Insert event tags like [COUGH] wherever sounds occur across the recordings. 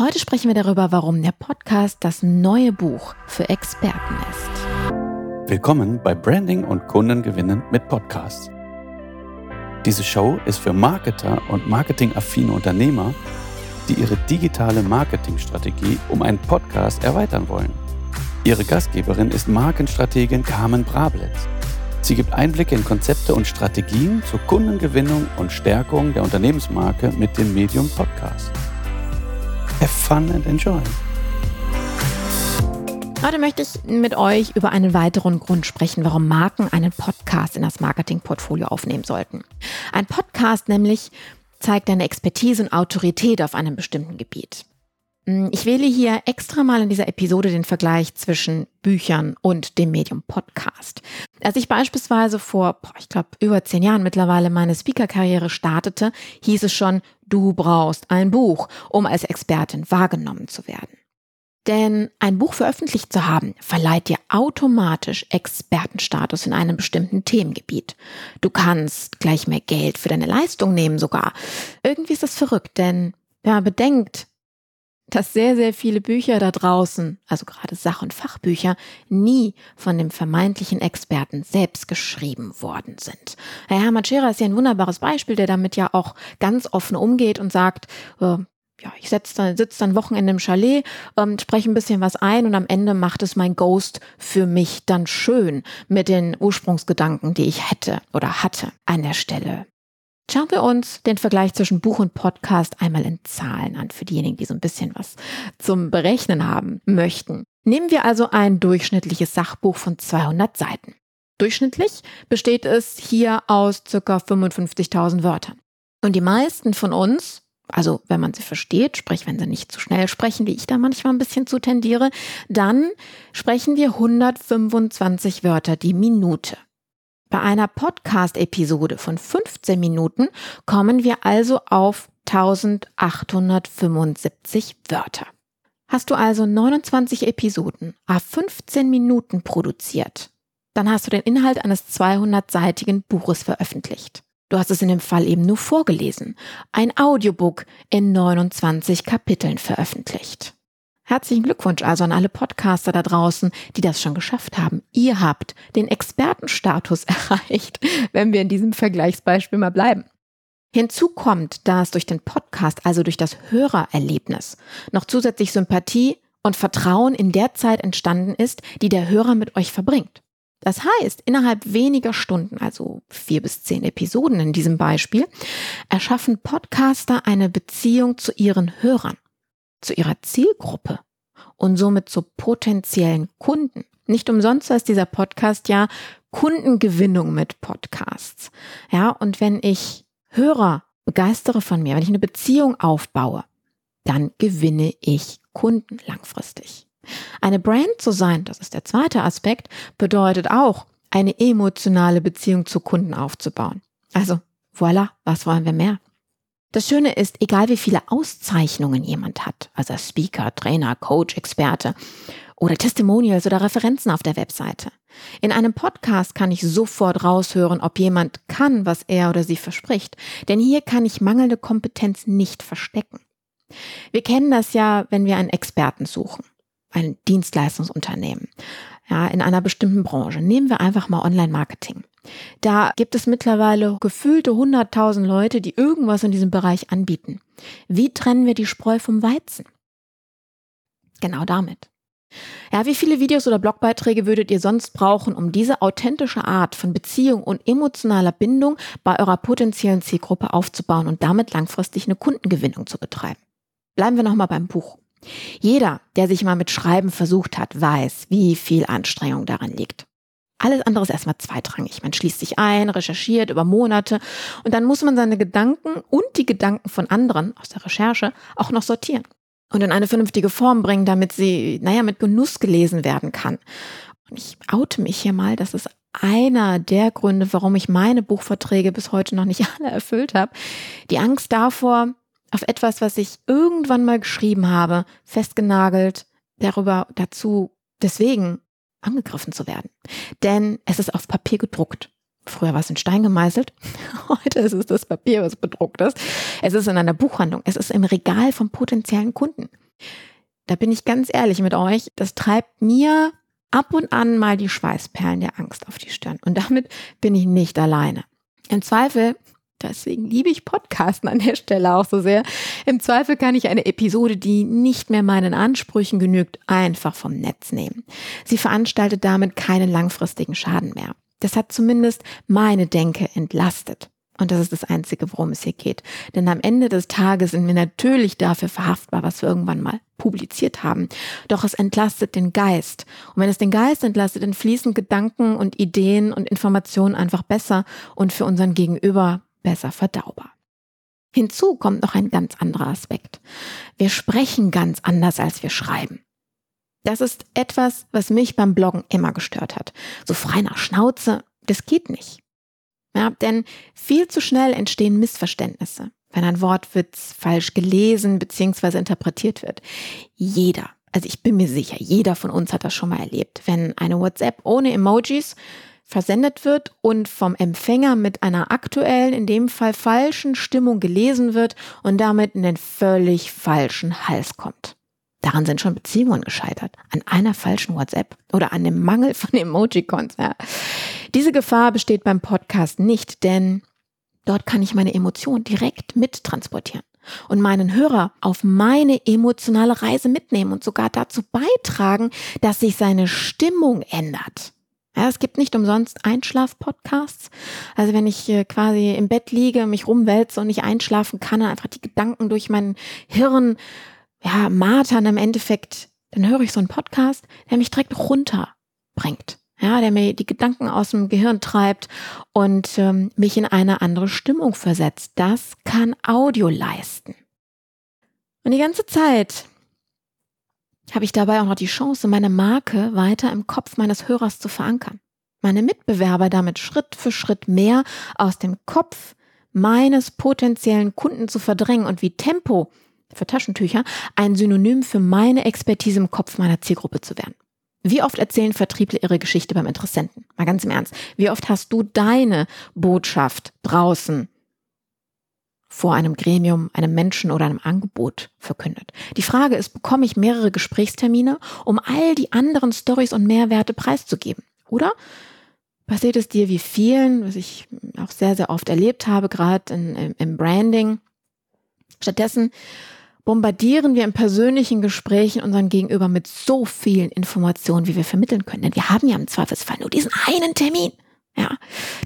Heute sprechen wir darüber, warum der Podcast das neue Buch für Experten ist. Willkommen bei Branding und Kundengewinnen mit Podcasts. Diese Show ist für Marketer und marketingaffine Unternehmer, die ihre digitale Marketingstrategie um einen Podcast erweitern wollen. Ihre Gastgeberin ist Markenstrategin Carmen Brablitz. Sie gibt Einblicke in Konzepte und Strategien zur Kundengewinnung und Stärkung der Unternehmensmarke mit dem Medium Podcast. Have fun and enjoy. Heute möchte ich mit euch über einen weiteren Grund sprechen, warum Marken einen Podcast in das Marketingportfolio aufnehmen sollten. Ein Podcast nämlich zeigt deine Expertise und Autorität auf einem bestimmten Gebiet. Hm, ich wähle hier extra mal in dieser Episode den Vergleich zwischen Büchern und dem Medium Podcast. Als ich beispielsweise vor, boah, ich glaube, über zehn Jahren mittlerweile meine Speaker-Karriere startete, hieß es schon, du brauchst ein Buch, um als Expertin wahrgenommen zu werden. Denn ein Buch veröffentlicht zu haben, verleiht dir automatisch Expertenstatus in einem bestimmten Themengebiet. Du kannst gleich mehr Geld für deine Leistung nehmen sogar. Irgendwie ist das verrückt, denn wenn man bedenkt, dass sehr, sehr viele Bücher da draußen, also gerade Sach- und Fachbücher, nie von dem vermeintlichen Experten selbst geschrieben worden sind. Herr Hermann Scherer ist ja ein wunderbares Beispiel, der damit ja auch ganz offen umgeht und sagt, äh, ja, ich sitze dann, sitz dann Wochenende im Chalet, ähm, spreche ein bisschen was ein und am Ende macht es mein Ghost für mich dann schön mit den Ursprungsgedanken, die ich hätte oder hatte an der Stelle. Schauen wir uns den Vergleich zwischen Buch und Podcast einmal in Zahlen an, für diejenigen, die so ein bisschen was zum Berechnen haben möchten. Nehmen wir also ein durchschnittliches Sachbuch von 200 Seiten. Durchschnittlich besteht es hier aus ca. 55.000 Wörtern. Und die meisten von uns, also wenn man sie versteht, sprich wenn sie nicht zu schnell sprechen, wie ich da manchmal ein bisschen zu tendiere, dann sprechen wir 125 Wörter die Minute. Bei einer Podcast-Episode von 15 Minuten kommen wir also auf 1875 Wörter. Hast du also 29 Episoden a 15 Minuten produziert, dann hast du den Inhalt eines 200-seitigen Buches veröffentlicht. Du hast es in dem Fall eben nur vorgelesen, ein Audiobook in 29 Kapiteln veröffentlicht. Herzlichen Glückwunsch also an alle Podcaster da draußen, die das schon geschafft haben. Ihr habt den Expertenstatus [LAUGHS] erreicht, wenn wir in diesem Vergleichsbeispiel mal bleiben. Hinzu kommt, dass durch den Podcast, also durch das Hörererlebnis, noch zusätzlich Sympathie und Vertrauen in der Zeit entstanden ist, die der Hörer mit euch verbringt. Das heißt, innerhalb weniger Stunden, also vier bis zehn Episoden in diesem Beispiel, erschaffen Podcaster eine Beziehung zu ihren Hörern zu ihrer Zielgruppe und somit zu potenziellen Kunden. Nicht umsonst heißt dieser Podcast ja Kundengewinnung mit Podcasts. Ja, und wenn ich Hörer begeistere von mir, wenn ich eine Beziehung aufbaue, dann gewinne ich Kunden langfristig. Eine Brand zu sein, das ist der zweite Aspekt, bedeutet auch, eine emotionale Beziehung zu Kunden aufzubauen. Also, voilà, was wollen wir mehr? Das Schöne ist, egal wie viele Auszeichnungen jemand hat, also Speaker, Trainer, Coach, Experte oder Testimonials oder Referenzen auf der Webseite. In einem Podcast kann ich sofort raushören, ob jemand kann, was er oder sie verspricht. Denn hier kann ich mangelnde Kompetenz nicht verstecken. Wir kennen das ja, wenn wir einen Experten suchen, ein Dienstleistungsunternehmen, ja, in einer bestimmten Branche. Nehmen wir einfach mal Online-Marketing. Da gibt es mittlerweile gefühlte 100.000 Leute, die irgendwas in diesem Bereich anbieten. Wie trennen wir die Spreu vom Weizen? Genau damit. Ja, wie viele Videos oder Blogbeiträge würdet ihr sonst brauchen, um diese authentische Art von Beziehung und emotionaler Bindung bei eurer potenziellen Zielgruppe aufzubauen und damit langfristig eine Kundengewinnung zu betreiben? Bleiben wir nochmal beim Buch. Jeder, der sich mal mit Schreiben versucht hat, weiß, wie viel Anstrengung daran liegt. Alles andere ist erstmal zweitrangig. Man schließt sich ein, recherchiert über Monate und dann muss man seine Gedanken und die Gedanken von anderen aus der Recherche auch noch sortieren und in eine vernünftige Form bringen, damit sie, naja, mit Genuss gelesen werden kann. Und ich oute mich hier mal, das ist einer der Gründe, warum ich meine Buchverträge bis heute noch nicht [LAUGHS] alle erfüllt habe. Die Angst davor, auf etwas, was ich irgendwann mal geschrieben habe, festgenagelt, darüber dazu deswegen angegriffen zu werden. Denn es ist auf Papier gedruckt. Früher war es in Stein gemeißelt. [LAUGHS] Heute ist es das Papier, was bedruckt ist. Es ist in einer Buchhandlung. Es ist im Regal von potenziellen Kunden. Da bin ich ganz ehrlich mit euch, das treibt mir ab und an mal die Schweißperlen der Angst auf die Stirn. Und damit bin ich nicht alleine. Im Zweifel Deswegen liebe ich Podcasten an der Stelle auch so sehr. Im Zweifel kann ich eine Episode, die nicht mehr meinen Ansprüchen genügt, einfach vom Netz nehmen. Sie veranstaltet damit keinen langfristigen Schaden mehr. Das hat zumindest meine Denke entlastet. Und das ist das Einzige, worum es hier geht. Denn am Ende des Tages sind wir natürlich dafür verhaftbar, was wir irgendwann mal publiziert haben. Doch es entlastet den Geist. Und wenn es den Geist entlastet, dann fließen Gedanken und Ideen und Informationen einfach besser und für unseren Gegenüber besser verdaubar. Hinzu kommt noch ein ganz anderer Aspekt. Wir sprechen ganz anders, als wir schreiben. Das ist etwas, was mich beim Bloggen immer gestört hat. So frei nach Schnauze, das geht nicht. Ja, denn viel zu schnell entstehen Missverständnisse, wenn ein Wortwitz falsch gelesen bzw. interpretiert wird. Jeder, also ich bin mir sicher, jeder von uns hat das schon mal erlebt, wenn eine WhatsApp ohne Emojis versendet wird und vom Empfänger mit einer aktuellen, in dem Fall falschen Stimmung gelesen wird und damit in den völlig falschen Hals kommt. Daran sind schon Beziehungen gescheitert. An einer falschen WhatsApp oder an dem Mangel von Emojicons. Ja. Diese Gefahr besteht beim Podcast nicht, denn dort kann ich meine Emotionen direkt mittransportieren und meinen Hörer auf meine emotionale Reise mitnehmen und sogar dazu beitragen, dass sich seine Stimmung ändert. Ja, es gibt nicht umsonst Einschlaf-Podcasts. Also wenn ich äh, quasi im Bett liege, mich rumwälze und nicht einschlafen kann und einfach die Gedanken durch mein Hirn, ja, martern im Endeffekt, dann höre ich so einen Podcast, der mich direkt runterbringt. Ja, der mir die Gedanken aus dem Gehirn treibt und ähm, mich in eine andere Stimmung versetzt. Das kann Audio leisten. Und die ganze Zeit habe ich dabei auch noch die Chance, meine Marke weiter im Kopf meines Hörers zu verankern. Meine Mitbewerber damit Schritt für Schritt mehr aus dem Kopf meines potenziellen Kunden zu verdrängen und wie Tempo für Taschentücher ein Synonym für meine Expertise im Kopf meiner Zielgruppe zu werden. Wie oft erzählen Vertriebler ihre Geschichte beim Interessenten? Mal ganz im Ernst. Wie oft hast du deine Botschaft draußen vor einem Gremium, einem Menschen oder einem Angebot verkündet. Die Frage ist, bekomme ich mehrere Gesprächstermine, um all die anderen Stories und Mehrwerte preiszugeben? Oder passiert es dir wie vielen, was ich auch sehr, sehr oft erlebt habe, gerade im Branding? Stattdessen bombardieren wir im persönlichen Gespräch unseren Gegenüber mit so vielen Informationen, wie wir vermitteln können. Denn wir haben ja im Zweifelsfall nur diesen einen Termin. Ja,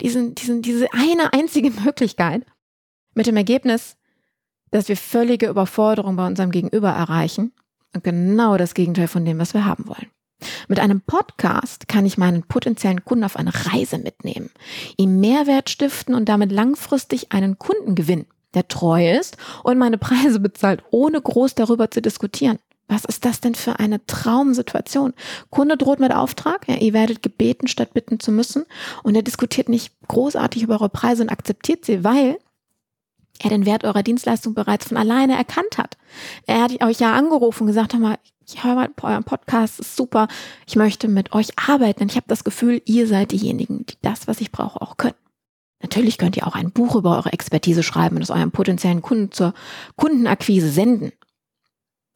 diesen, diesen, diese eine einzige [LAUGHS] Möglichkeit. Mit dem Ergebnis, dass wir völlige Überforderung bei unserem Gegenüber erreichen und genau das Gegenteil von dem, was wir haben wollen. Mit einem Podcast kann ich meinen potenziellen Kunden auf eine Reise mitnehmen, ihm Mehrwert stiften und damit langfristig einen Kunden gewinnen, der treu ist und meine Preise bezahlt, ohne groß darüber zu diskutieren. Was ist das denn für eine Traumsituation? Kunde droht mit Auftrag, ja, ihr werdet gebeten, statt bitten zu müssen, und er diskutiert nicht großartig über eure Preise und akzeptiert sie, weil er den Wert eurer Dienstleistung bereits von alleine erkannt hat. Er hat euch ja angerufen und gesagt, hör mal, ich höre mal euren Podcast, ist super. Ich möchte mit euch arbeiten, denn ich habe das Gefühl, ihr seid diejenigen, die das, was ich brauche, auch können. Natürlich könnt ihr auch ein Buch über eure Expertise schreiben und es eurem potenziellen Kunden zur Kundenakquise senden.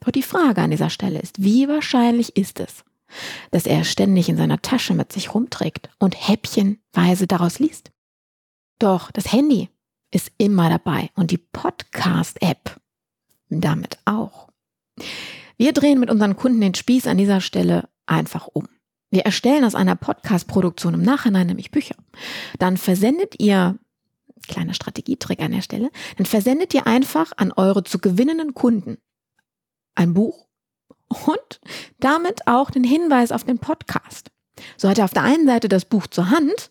Doch die Frage an dieser Stelle ist, wie wahrscheinlich ist es, dass er ständig in seiner Tasche mit sich rumträgt und häppchenweise daraus liest? Doch das Handy ist immer dabei und die Podcast-App damit auch. Wir drehen mit unseren Kunden den Spieß an dieser Stelle einfach um. Wir erstellen aus einer Podcast-Produktion im Nachhinein nämlich Bücher. Dann versendet ihr, kleiner Strategietrick an der Stelle, dann versendet ihr einfach an eure zu gewinnenden Kunden ein Buch und damit auch den Hinweis auf den Podcast. So hat er auf der einen Seite das Buch zur Hand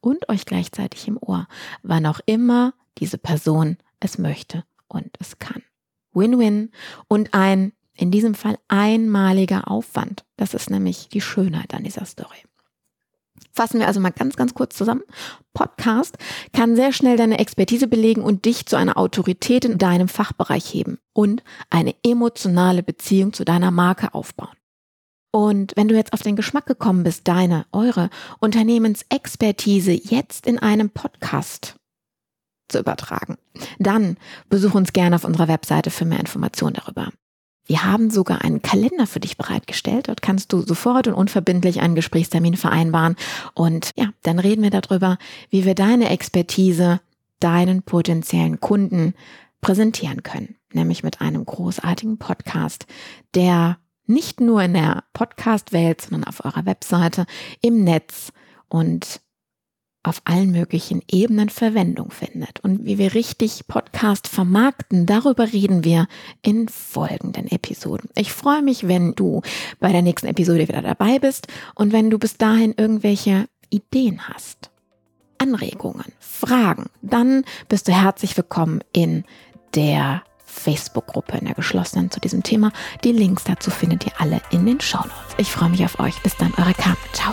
und euch gleichzeitig im Ohr, wann auch immer diese Person es möchte und es kann. Win-win und ein, in diesem Fall einmaliger Aufwand. Das ist nämlich die Schönheit an dieser Story. Fassen wir also mal ganz, ganz kurz zusammen. Podcast kann sehr schnell deine Expertise belegen und dich zu einer Autorität in deinem Fachbereich heben und eine emotionale Beziehung zu deiner Marke aufbauen. Und wenn du jetzt auf den Geschmack gekommen bist, deine, eure Unternehmensexpertise jetzt in einem Podcast zu übertragen, dann besuch uns gerne auf unserer Webseite für mehr Informationen darüber. Wir haben sogar einen Kalender für dich bereitgestellt. Dort kannst du sofort und unverbindlich einen Gesprächstermin vereinbaren. Und ja, dann reden wir darüber, wie wir deine Expertise deinen potenziellen Kunden präsentieren können. Nämlich mit einem großartigen Podcast, der nicht nur in der Podcast-Welt, sondern auf eurer Webseite, im Netz und auf allen möglichen Ebenen Verwendung findet. Und wie wir richtig Podcast vermarkten, darüber reden wir in folgenden Episoden. Ich freue mich, wenn du bei der nächsten Episode wieder dabei bist und wenn du bis dahin irgendwelche Ideen hast, Anregungen, Fragen, dann bist du herzlich willkommen in der Facebook-Gruppe in der geschlossenen zu diesem Thema. Die Links dazu findet ihr alle in den Show Notes. Ich freue mich auf euch. Bis dann, eure Carmen. Ciao.